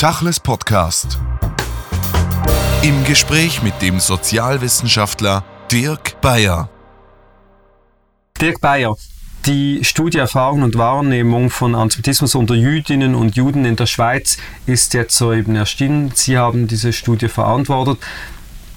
Tachles Podcast. Im Gespräch mit dem Sozialwissenschaftler Dirk Bayer. Dirk Bayer, die Studie Erfahrung und Wahrnehmung von Antisemitismus unter Jüdinnen und Juden in der Schweiz ist jetzt soeben erschienen. Sie haben diese Studie verantwortet.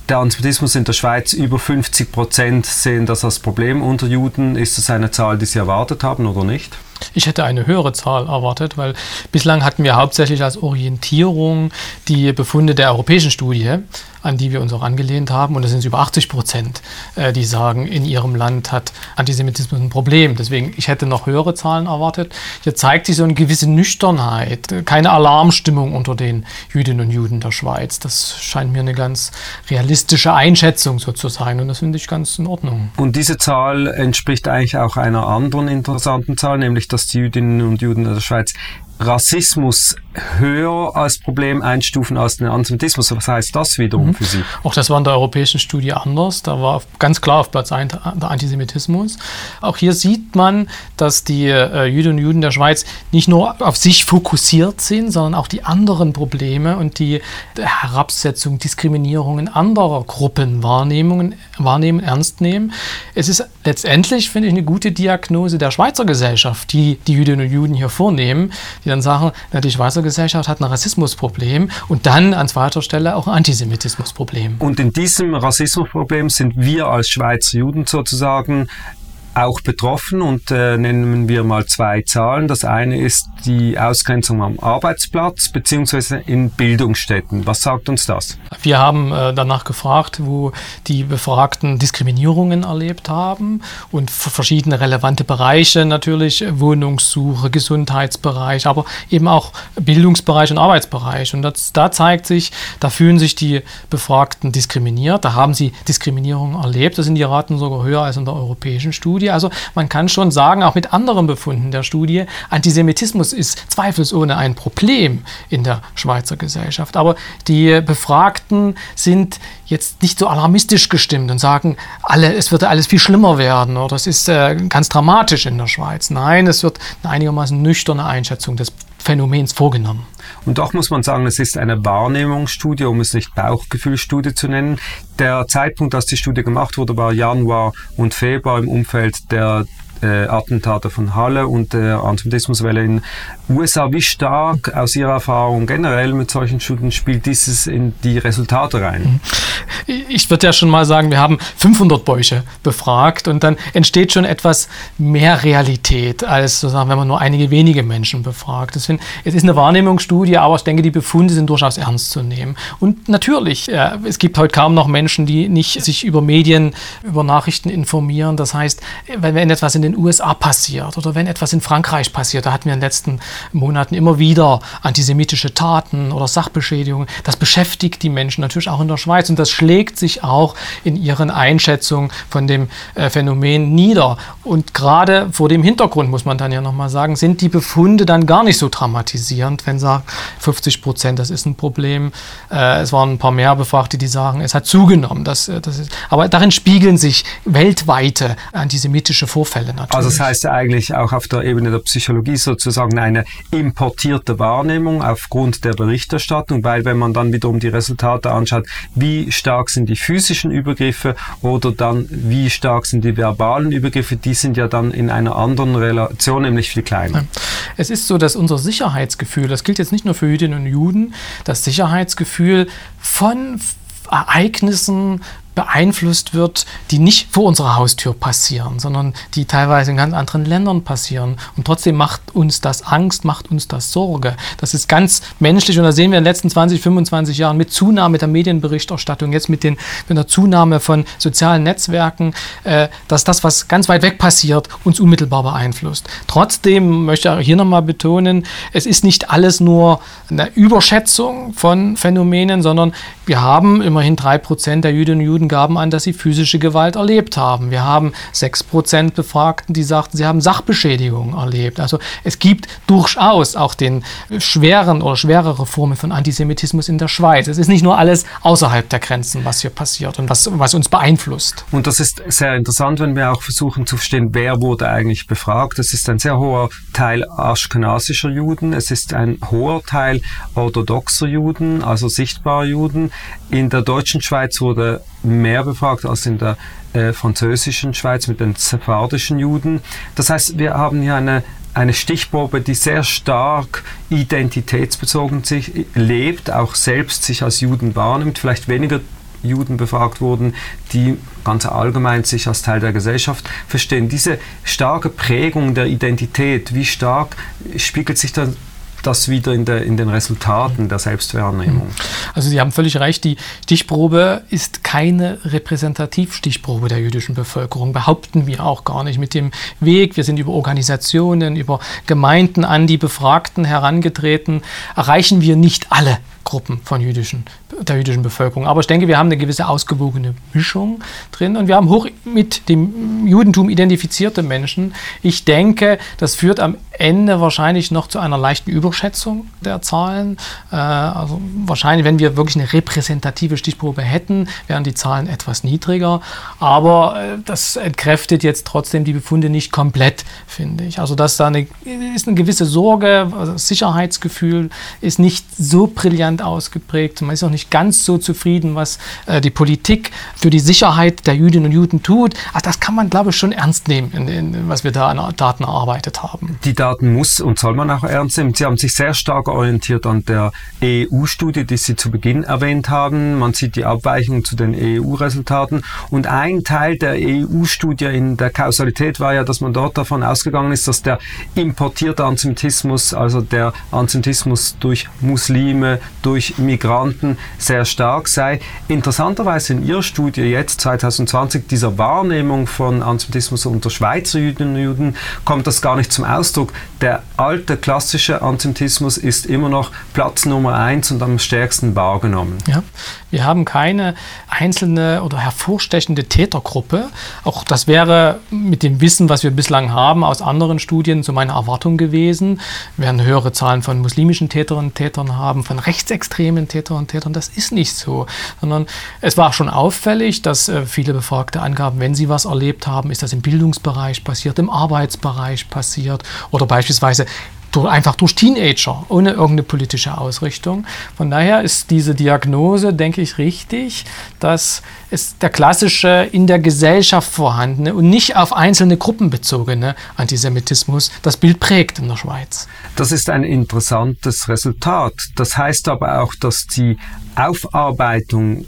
Der Antisemitismus in der Schweiz, über 50 Prozent sehen das als Problem unter Juden. Ist das eine Zahl, die Sie erwartet haben oder nicht? Ich hätte eine höhere Zahl erwartet, weil bislang hatten wir hauptsächlich als Orientierung die Befunde der europäischen Studie, an die wir uns auch angelehnt haben. Und das sind über 80 Prozent, äh, die sagen, in ihrem Land hat Antisemitismus ein Problem. Deswegen, ich hätte noch höhere Zahlen erwartet. Hier zeigt sich so eine gewisse Nüchternheit, keine Alarmstimmung unter den Jüdinnen und Juden der Schweiz. Das scheint mir eine ganz realistische Einschätzung so zu sein. Und das finde ich ganz in Ordnung. Und diese Zahl entspricht eigentlich auch einer anderen interessanten Zahl, nämlich dass die Jüdinnen und Juden der Schweiz Rassismus höher als Problem einstufen als den Antisemitismus. Was heißt das wiederum mhm. für Sie? Auch das war in der europäischen Studie anders. Da war ganz klar auf Platz 1 der Antisemitismus. Auch hier sieht man, dass die äh, Jüdinnen und Juden der Schweiz nicht nur auf sich fokussiert sind, sondern auch die anderen Probleme und die Herabsetzung, Diskriminierungen anderer Gruppen wahrnehmen, wahrnehmen ernst nehmen. Es ist letztendlich, finde ich, eine gute Diagnose der Schweizer Gesellschaft, die die Jüdinnen und Juden hier vornehmen, die dann sagen, die Schweizer Gesellschaft hat ein Rassismusproblem und dann an zweiter Stelle auch ein Antisemitismusproblem. Und in diesem Rassismusproblem sind wir als Schweizer Juden sozusagen auch betroffen und äh, nennen wir mal zwei Zahlen. Das eine ist die Ausgrenzung am Arbeitsplatz beziehungsweise in Bildungsstätten. Was sagt uns das? Wir haben äh, danach gefragt, wo die Befragten Diskriminierungen erlebt haben und verschiedene relevante Bereiche natürlich, Wohnungssuche, Gesundheitsbereich, aber eben auch Bildungsbereich und Arbeitsbereich. Und das, da zeigt sich, da fühlen sich die Befragten diskriminiert, da haben sie Diskriminierung erlebt. Da sind die Raten sogar höher als in der europäischen Studie. Studie. Also man kann schon sagen, auch mit anderen Befunden der Studie, Antisemitismus ist zweifelsohne ein Problem in der Schweizer Gesellschaft. Aber die Befragten sind jetzt nicht so alarmistisch gestimmt und sagen, alle, es wird alles viel schlimmer werden oder es ist äh, ganz dramatisch in der Schweiz. Nein, es wird eine einigermaßen nüchterne Einschätzung des Phänomens vorgenommen. Und doch muss man sagen, es ist eine Wahrnehmungsstudie, um es nicht Bauchgefühlstudie zu nennen. Der Zeitpunkt, als die Studie gemacht wurde, war Januar und Februar im Umfeld der äh, Attentate von Halle und der Antisemitismuswelle in USA. Wie stark aus Ihrer Erfahrung generell mit solchen Studien spielt dieses in die Resultate rein? Ich würde ja schon mal sagen, wir haben 500 Bäuche befragt und dann entsteht schon etwas mehr Realität, als sozusagen, wenn man nur einige wenige Menschen befragt. Deswegen, es ist eine Wahrnehmungsstudie, aber ich denke, die Befunde sind durchaus ernst zu nehmen. Und natürlich, äh, es gibt heute kaum noch Menschen, die nicht sich über Medien, über Nachrichten informieren. Das heißt, wenn, wenn etwas in den USA passiert oder wenn etwas in Frankreich passiert, da hatten wir in den letzten Monaten immer wieder antisemitische Taten oder Sachbeschädigungen. Das beschäftigt die Menschen natürlich auch in der Schweiz und das schlägt sich auch in ihren Einschätzungen von dem äh, Phänomen nieder. Und gerade vor dem Hintergrund, muss man dann ja nochmal sagen, sind die Befunde dann gar nicht so dramatisierend, wenn sagt 50 Prozent, das ist ein Problem. Äh, es waren ein paar mehr Befragte, die sagen, es hat zugenommen. Das, äh, das ist, aber darin spiegeln sich weltweite antisemitische Vorfälle natürlich. Also das heißt ja eigentlich auch auf der Ebene der Psychologie sozusagen eine importierte Wahrnehmung aufgrund der Berichterstattung, weil wenn man dann wiederum die Resultate anschaut, wie stark sind die physischen Übergriffe oder dann wie stark sind die verbalen Übergriffe, die sind ja dann in einer anderen Relation, nämlich viel kleiner. Es ist so, dass unser Sicherheitsgefühl, das gilt jetzt nicht nur für Jüdinnen und Juden, das Sicherheitsgefühl von Ereignissen beeinflusst wird, die nicht vor unserer Haustür passieren, sondern die teilweise in ganz anderen Ländern passieren. Und trotzdem macht uns das Angst, macht uns das Sorge. Das ist ganz menschlich und da sehen wir in den letzten 20, 25 Jahren mit Zunahme der Medienberichterstattung, jetzt mit, den, mit der Zunahme von sozialen Netzwerken, äh, dass das, was ganz weit weg passiert, uns unmittelbar beeinflusst. Trotzdem möchte ich hier nochmal betonen, es ist nicht alles nur eine Überschätzung von Phänomenen, sondern wir haben immerhin drei Prozent der Jüdinnen und Juden Juden gaben an, dass sie physische Gewalt erlebt haben. Wir haben 6% Befragten, die sagten, sie haben Sachbeschädigungen erlebt. Also es gibt durchaus auch den schweren oder schwerere Formen von Antisemitismus in der Schweiz. Es ist nicht nur alles außerhalb der Grenzen, was hier passiert und was, was uns beeinflusst. Und das ist sehr interessant, wenn wir auch versuchen zu verstehen, wer wurde eigentlich befragt. Es ist ein sehr hoher Teil aschkenasischer Juden, es ist ein hoher Teil orthodoxer Juden, also sichtbarer Juden. In der deutschen Schweiz wurde mehr befragt als in der äh, französischen Schweiz mit den sephardischen Juden. Das heißt, wir haben hier eine eine Stichprobe, die sehr stark identitätsbezogen sich lebt, auch selbst sich als Juden wahrnimmt, vielleicht weniger Juden befragt wurden, die ganz allgemein sich als Teil der Gesellschaft verstehen. Diese starke Prägung der Identität, wie stark spiegelt sich dann das wieder in, der, in den Resultaten der Selbstwahrnehmung. Also Sie haben völlig recht, die Stichprobe ist keine Repräsentativstichprobe der jüdischen Bevölkerung, behaupten wir auch gar nicht. Mit dem Weg, wir sind über Organisationen, über Gemeinden an die Befragten herangetreten, erreichen wir nicht alle Gruppen von jüdischen, der jüdischen Bevölkerung. Aber ich denke, wir haben eine gewisse ausgewogene Mischung drin und wir haben hoch mit dem Judentum identifizierte Menschen. Ich denke, das führt am Ende wahrscheinlich noch zu einer leichten Überschätzung der Zahlen. Äh, also wahrscheinlich, wenn wir wirklich eine repräsentative Stichprobe hätten, wären die Zahlen etwas niedriger. Aber äh, das entkräftet jetzt trotzdem die Befunde nicht komplett, finde ich. Also dass da eine, ist eine gewisse Sorge, also Sicherheitsgefühl ist nicht so brillant ausgeprägt. Man ist auch nicht ganz so zufrieden, was äh, die Politik für die Sicherheit der Jüdinnen und Juden tut. Also das kann man, glaube ich, schon ernst nehmen, in, in, was wir da an Daten erarbeitet haben. Die Daten muss und soll man auch ernst nehmen. Sie haben sich sehr stark orientiert an der EU-Studie, die Sie zu Beginn erwähnt haben. Man sieht die Abweichungen zu den EU-Resultaten. Und ein Teil der EU-Studie in der Kausalität war ja, dass man dort davon ausgegangen ist, dass der importierte Antisemitismus, also der Antisemitismus durch Muslime, durch Migranten sehr stark sei. Interessanterweise in Ihrer Studie jetzt 2020 dieser Wahrnehmung von Antisemitismus unter Schweizer Juden und Juden kommt das gar nicht zum Ausdruck der alte klassische Antisemitismus ist immer noch Platz Nummer eins und am stärksten wahrgenommen. Ja, wir haben keine einzelne oder hervorstechende Tätergruppe. Auch das wäre mit dem Wissen, was wir bislang haben aus anderen Studien, so meine Erwartung gewesen. Wir werden höhere Zahlen von muslimischen Täterinnen und Tätern haben, von rechtsextremen Täterinnen und Tätern. Das ist nicht so, sondern es war schon auffällig, dass äh, viele Befragte angaben, wenn sie was erlebt haben, ist das im Bildungsbereich passiert, im Arbeitsbereich passiert oder beispielsweise durch, einfach durch Teenager, ohne irgendeine politische Ausrichtung. Von daher ist diese Diagnose, denke ich, richtig, dass es der klassische in der Gesellschaft vorhandene und nicht auf einzelne Gruppen bezogene Antisemitismus das Bild prägt in der Schweiz. Das ist ein interessantes Resultat. Das heißt aber auch, dass die Aufarbeitung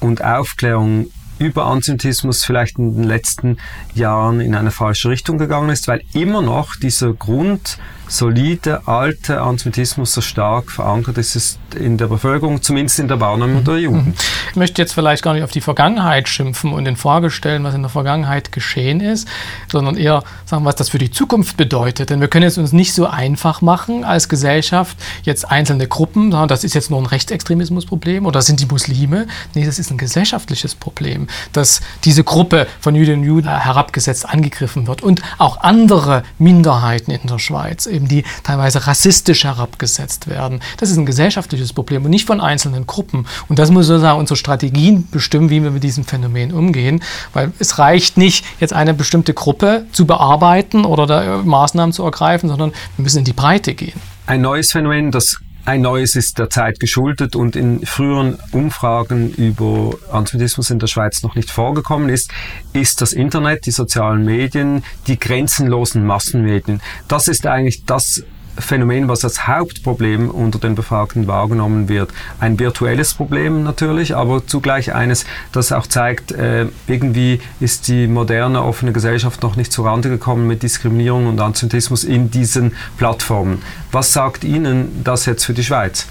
und Aufklärung über Antisemitismus vielleicht in den letzten Jahren in eine falsche Richtung gegangen ist, weil immer noch dieser Grund solide, alte Antisemitismus so stark verankert ist es in der Bevölkerung, zumindest in der Wahrnehmung der Jugend. Mhm. Ich möchte jetzt vielleicht gar nicht auf die Vergangenheit schimpfen und in Frage stellen, was in der Vergangenheit geschehen ist, sondern eher sagen, was das für die Zukunft bedeutet. Denn wir können es uns nicht so einfach machen als Gesellschaft, jetzt einzelne Gruppen, sagen, das ist jetzt nur ein Rechtsextremismusproblem oder sind die Muslime. Nee, das ist ein gesellschaftliches Problem, dass diese Gruppe von Jüdinnen und Juden herabgesetzt angegriffen wird und auch andere Minderheiten in der Schweiz eben die teilweise rassistisch herabgesetzt werden. Das ist ein gesellschaftliches Problem und nicht von einzelnen Gruppen. Und das muss sozusagen unsere Strategien bestimmen, wie wir mit diesem Phänomen umgehen, weil es reicht nicht, jetzt eine bestimmte Gruppe zu bearbeiten oder da Maßnahmen zu ergreifen, sondern wir müssen in die Breite gehen. Ein neues Phänomen, das ein neues ist der Zeit geschuldet und in früheren Umfragen über Antisemitismus in der Schweiz noch nicht vorgekommen ist, ist das Internet, die sozialen Medien, die grenzenlosen Massenmedien. Das ist eigentlich das Phänomen, was als Hauptproblem unter den Befragten wahrgenommen wird. Ein virtuelles Problem natürlich, aber zugleich eines, das auch zeigt, äh, irgendwie ist die moderne offene Gesellschaft noch nicht zurande gekommen mit Diskriminierung und Antisemitismus in diesen Plattformen. Was sagt Ihnen das jetzt für die Schweiz?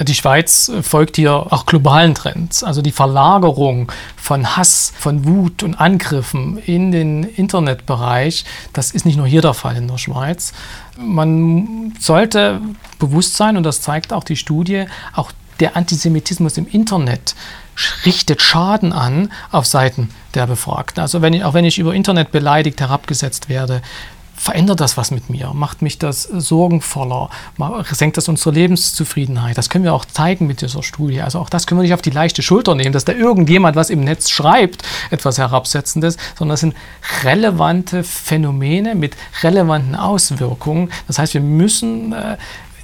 Die Schweiz folgt hier auch globalen Trends. Also die Verlagerung von Hass, von Wut und Angriffen in den Internetbereich, das ist nicht nur hier der Fall in der Schweiz. Man sollte bewusst sein, und das zeigt auch die Studie, auch der Antisemitismus im Internet richtet Schaden an auf Seiten der Befragten. Also wenn ich, auch wenn ich über Internet beleidigt herabgesetzt werde, verändert das was mit mir? Macht mich das sorgenvoller? Senkt das unsere Lebenszufriedenheit? Das können wir auch zeigen mit dieser Studie. Also auch das können wir nicht auf die leichte Schulter nehmen, dass da irgendjemand was im Netz schreibt, etwas Herabsetzendes, sondern das sind relevante Phänomene mit relevanten Auswirkungen. Das heißt, wir müssen äh,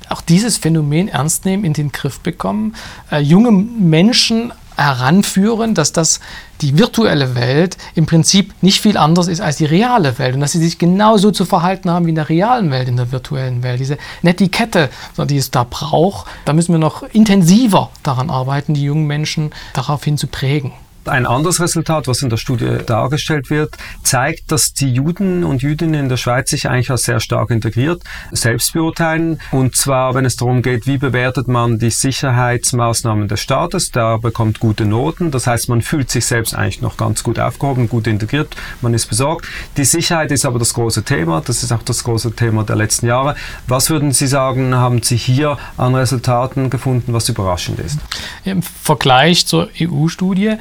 auch dieses Phänomen ernst nehmen, in den Griff bekommen, äh, junge Menschen heranführen, dass das die virtuelle Welt im Prinzip nicht viel anders ist als die reale Welt und dass sie sich genauso zu verhalten haben wie in der realen Welt, in der virtuellen Welt. Diese Netiquette, die es da braucht, da müssen wir noch intensiver daran arbeiten, die jungen Menschen daraufhin zu prägen. Ein anderes Resultat, was in der Studie dargestellt wird, zeigt, dass die Juden und Jüdinnen in der Schweiz sich eigentlich als sehr stark integriert selbst beurteilen. Und zwar, wenn es darum geht, wie bewertet man die Sicherheitsmaßnahmen des Staates, da bekommt gute Noten. Das heißt, man fühlt sich selbst eigentlich noch ganz gut aufgehoben, gut integriert, man ist besorgt. Die Sicherheit ist aber das große Thema. Das ist auch das große Thema der letzten Jahre. Was würden Sie sagen, haben Sie hier an Resultaten gefunden, was überraschend ist? Im Vergleich zur EU-Studie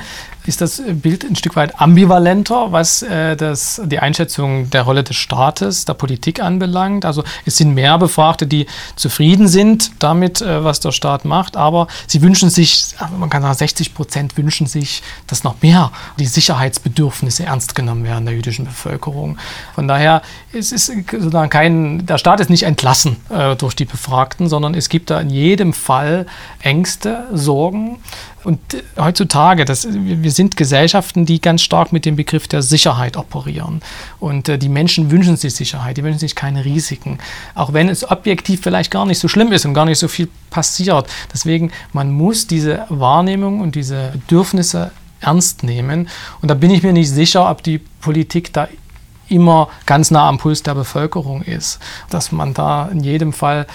ist das Bild ein Stück weit ambivalenter, was äh, das, die Einschätzung der Rolle des Staates, der Politik anbelangt. Also es sind mehr Befragte, die zufrieden sind damit, äh, was der Staat macht, aber sie wünschen sich, man kann sagen, 60 Prozent wünschen sich, dass noch mehr die Sicherheitsbedürfnisse ernst genommen werden der jüdischen Bevölkerung. Von daher es ist sozusagen kein, der Staat ist nicht entlassen äh, durch die Befragten, sondern es gibt da in jedem Fall Ängste, Sorgen. Und heutzutage, das, wir sind Gesellschaften, die ganz stark mit dem Begriff der Sicherheit operieren. Und äh, die Menschen wünschen sich Sicherheit, die wünschen sich keine Risiken. Auch wenn es objektiv vielleicht gar nicht so schlimm ist und gar nicht so viel passiert. Deswegen, man muss diese Wahrnehmung und diese Bedürfnisse ernst nehmen. Und da bin ich mir nicht sicher, ob die Politik da immer ganz nah am Puls der Bevölkerung ist. Dass man da in jedem Fall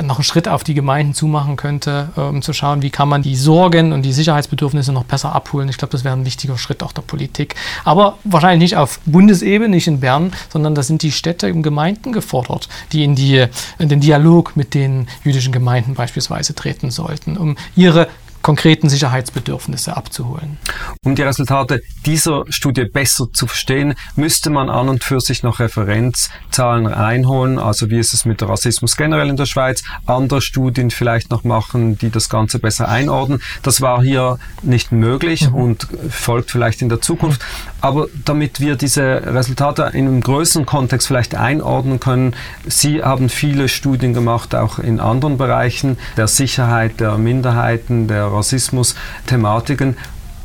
noch einen Schritt auf die Gemeinden zumachen könnte, äh, um zu schauen, wie kann man die Sorgen und die Sicherheitsbedürfnisse noch besser abholen. Ich glaube, das wäre ein wichtiger Schritt auch der Politik. Aber wahrscheinlich nicht auf Bundesebene, nicht in Bern, sondern da sind die Städte und Gemeinden gefordert, die in, die, in den Dialog mit den jüdischen Gemeinden beispielsweise treten sollten, um ihre konkreten Sicherheitsbedürfnisse abzuholen. Um die Resultate dieser Studie besser zu verstehen, müsste man an und für sich noch Referenzzahlen einholen. Also wie ist es mit Rassismus generell in der Schweiz? Andere Studien vielleicht noch machen, die das Ganze besser einordnen. Das war hier nicht möglich mhm. und folgt vielleicht in der Zukunft. Aber damit wir diese Resultate in einem größeren Kontext vielleicht einordnen können, Sie haben viele Studien gemacht, auch in anderen Bereichen der Sicherheit der Minderheiten, der Rassismus-Thematiken.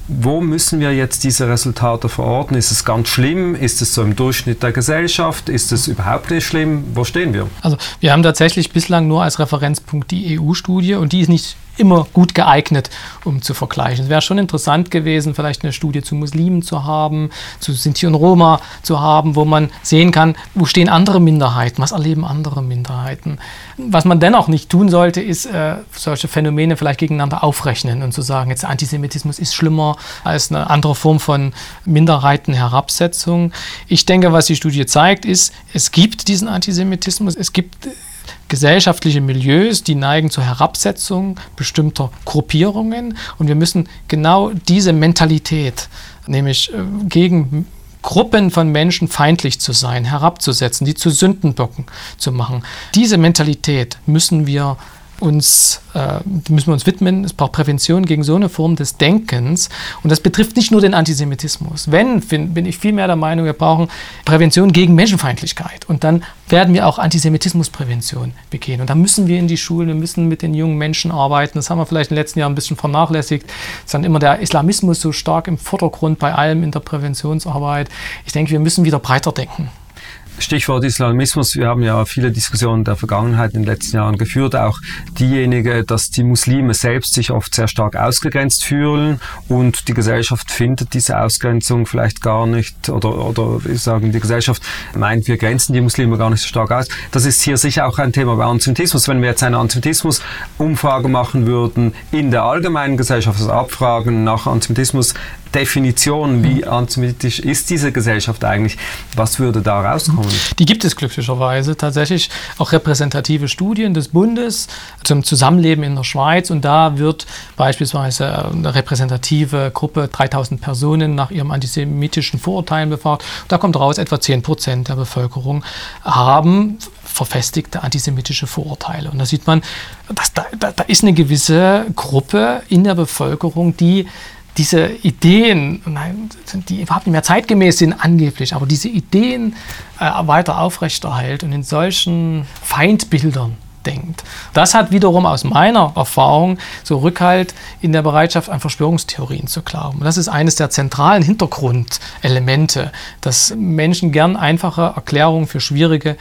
Wo müssen wir jetzt diese Resultate verorten? Ist es ganz schlimm? Ist es so im Durchschnitt der Gesellschaft? Ist es überhaupt nicht schlimm? Wo stehen wir? Also wir haben tatsächlich bislang nur als Referenzpunkt die EU-Studie und die ist nicht immer gut geeignet, um zu vergleichen. Es wäre schon interessant gewesen, vielleicht eine Studie zu Muslimen zu haben, zu Sinti und Roma zu haben, wo man sehen kann, wo stehen andere Minderheiten, was erleben andere Minderheiten. Was man dennoch nicht tun sollte, ist äh, solche Phänomene vielleicht gegeneinander aufrechnen und zu sagen, jetzt Antisemitismus ist schlimmer als eine andere Form von Minderheitenherabsetzung. Ich denke, was die Studie zeigt, ist, es gibt diesen Antisemitismus, es gibt gesellschaftliche Milieus, die neigen zur Herabsetzung bestimmter Gruppierungen. Und wir müssen genau diese Mentalität, nämlich äh, gegen Gruppen von Menschen feindlich zu sein, herabzusetzen, die zu Sündenböcken zu machen, diese Mentalität müssen wir uns, äh, müssen wir uns widmen. Es braucht Prävention gegen so eine Form des Denkens. Und das betrifft nicht nur den Antisemitismus. Wenn, bin, bin ich vielmehr der Meinung, wir brauchen Prävention gegen Menschenfeindlichkeit. Und dann werden wir auch Antisemitismusprävention begehen. Und da müssen wir in die Schulen, wir müssen mit den jungen Menschen arbeiten. Das haben wir vielleicht in den letzten Jahren ein bisschen vernachlässigt. Es ist dann immer der Islamismus so stark im Vordergrund bei allem in der Präventionsarbeit. Ich denke, wir müssen wieder breiter denken. Stichwort Islamismus. Wir haben ja viele Diskussionen der Vergangenheit in den letzten Jahren geführt. Auch diejenige, dass die Muslime selbst sich oft sehr stark ausgegrenzt fühlen und die Gesellschaft findet diese Ausgrenzung vielleicht gar nicht oder, oder ich sagen, die Gesellschaft meint, wir grenzen die Muslime gar nicht so stark aus. Das ist hier sicher auch ein Thema bei Antisemitismus. Wenn wir jetzt eine Antisemitismus-Umfrage machen würden in der allgemeinen Gesellschaft, also abfragen nach Antisemitismus, Definition, wie antisemitisch ist diese Gesellschaft eigentlich, was würde da rauskommen? Untersuchungen? Die gibt es glücklicherweise tatsächlich auch repräsentative Studien des Bundes zum Zusammenleben in der Schweiz und da wird beispielsweise eine repräsentative Gruppe 3000 Personen nach ihrem antisemitischen Vorurteilen befragt. Da kommt raus, etwa 10 Prozent der Bevölkerung haben verfestigte antisemitische Vorurteile. Und da sieht man, dass da, da, da ist eine gewisse Gruppe in der Bevölkerung, die diese Ideen, die überhaupt nicht mehr zeitgemäß sind angeblich, aber diese Ideen äh, weiter aufrechterhält und in solchen Feindbildern denkt. Das hat wiederum aus meiner Erfahrung so Rückhalt in der Bereitschaft an Verschwörungstheorien zu glauben. Das ist eines der zentralen Hintergrundelemente, dass Menschen gern einfache Erklärungen für schwierige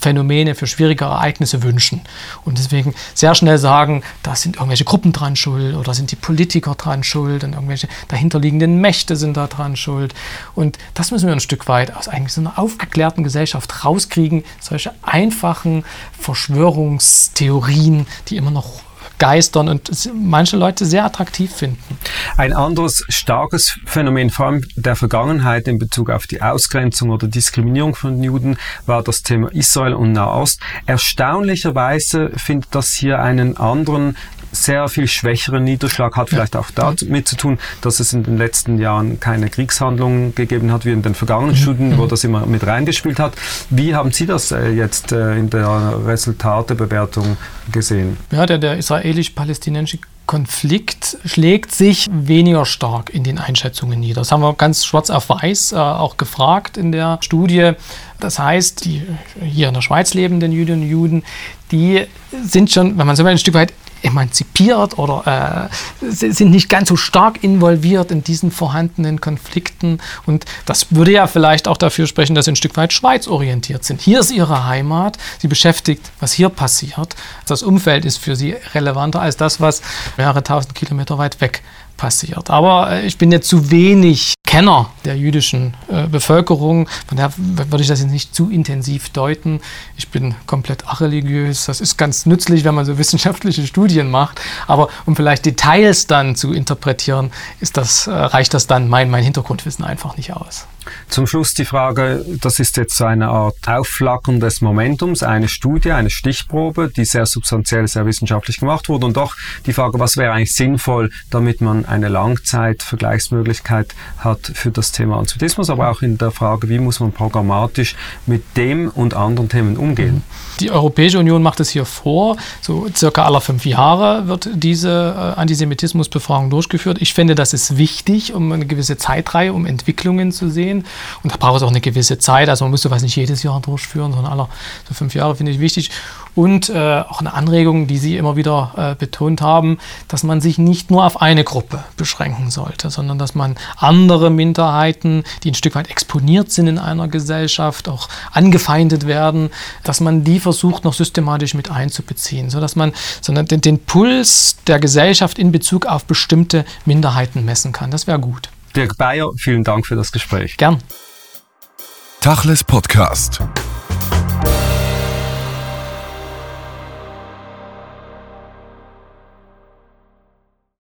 Phänomene, für schwierige Ereignisse wünschen. Und deswegen sehr schnell sagen, da sind irgendwelche Gruppen dran schuld oder sind die Politiker dran schuld und irgendwelche dahinterliegenden Mächte sind da dran schuld. Und das müssen wir ein Stück weit aus eigentlich so einer aufgeklärten Gesellschaft rauskriegen, solche einfachen Verschwörungstheorien, die immer noch geistern und manche Leute sehr attraktiv finden. Ein anderes starkes Phänomen, vor allem der Vergangenheit in Bezug auf die Ausgrenzung oder Diskriminierung von Juden, war das Thema Israel und Nahost. Erstaunlicherweise findet das hier einen anderen sehr viel schwächeren Niederschlag hat vielleicht auch damit zu tun, dass es in den letzten Jahren keine Kriegshandlungen gegeben hat, wie in den vergangenen mhm. Studien, wo mhm. das immer mit reingespielt hat. Wie haben Sie das äh, jetzt äh, in der Resultatebewertung gesehen? Ja, der, der israelisch-palästinensische Konflikt schlägt sich weniger stark in den Einschätzungen nieder. Das haben wir ganz schwarz auf weiß äh, auch gefragt in der Studie. Das heißt, die hier in der Schweiz lebenden Jüdinnen und Juden, die sind schon, wenn man so will, ein Stück weit emanzipiert oder äh, sind nicht ganz so stark involviert in diesen vorhandenen Konflikten. Und das würde ja vielleicht auch dafür sprechen, dass sie ein Stück weit schweizorientiert sind. Hier ist ihre Heimat, sie beschäftigt, was hier passiert. Das Umfeld ist für sie relevanter als das, was mehrere tausend Kilometer weit weg passiert. Aber äh, ich bin jetzt zu wenig Kenner der jüdischen äh, Bevölkerung. Von daher würde ich das jetzt nicht zu intensiv deuten. Ich bin komplett areligiös. Das ist ganz nützlich, wenn man so wissenschaftliche Studien macht. Aber um vielleicht Details dann zu interpretieren, ist das, äh, reicht das dann mein, mein Hintergrundwissen einfach nicht aus. Zum Schluss die Frage, das ist jetzt so eine Art Aufflackern des Momentums, eine Studie, eine Stichprobe, die sehr substanziell, sehr wissenschaftlich gemacht wurde und doch die Frage, was wäre eigentlich sinnvoll, damit man eine Langzeitvergleichsmöglichkeit hat für das Thema Antisemitismus, aber auch in der Frage, wie muss man programmatisch mit dem und anderen Themen umgehen. Die Europäische Union macht es hier vor, so circa alle fünf Jahre wird diese äh, Antisemitismusbefragung durchgeführt. Ich finde, das ist wichtig, um eine gewisse Zeitreihe, um Entwicklungen zu sehen. Und da braucht es auch eine gewisse Zeit. Also man muss sowas nicht jedes Jahr durchführen, sondern alle so fünf Jahre finde ich wichtig. Und äh, auch eine Anregung, die Sie immer wieder äh, betont haben, dass man sich nicht nur auf eine Gruppe beschränken sollte, sondern dass man andere Minderheiten, die ein Stück weit exponiert sind in einer Gesellschaft, auch angefeindet werden, dass man die versucht noch systematisch mit einzubeziehen, sodass man sondern den, den Puls der Gesellschaft in Bezug auf bestimmte Minderheiten messen kann. Das wäre gut. Dirk Bayer, vielen Dank für das Gespräch. Gern. Tachles Podcast.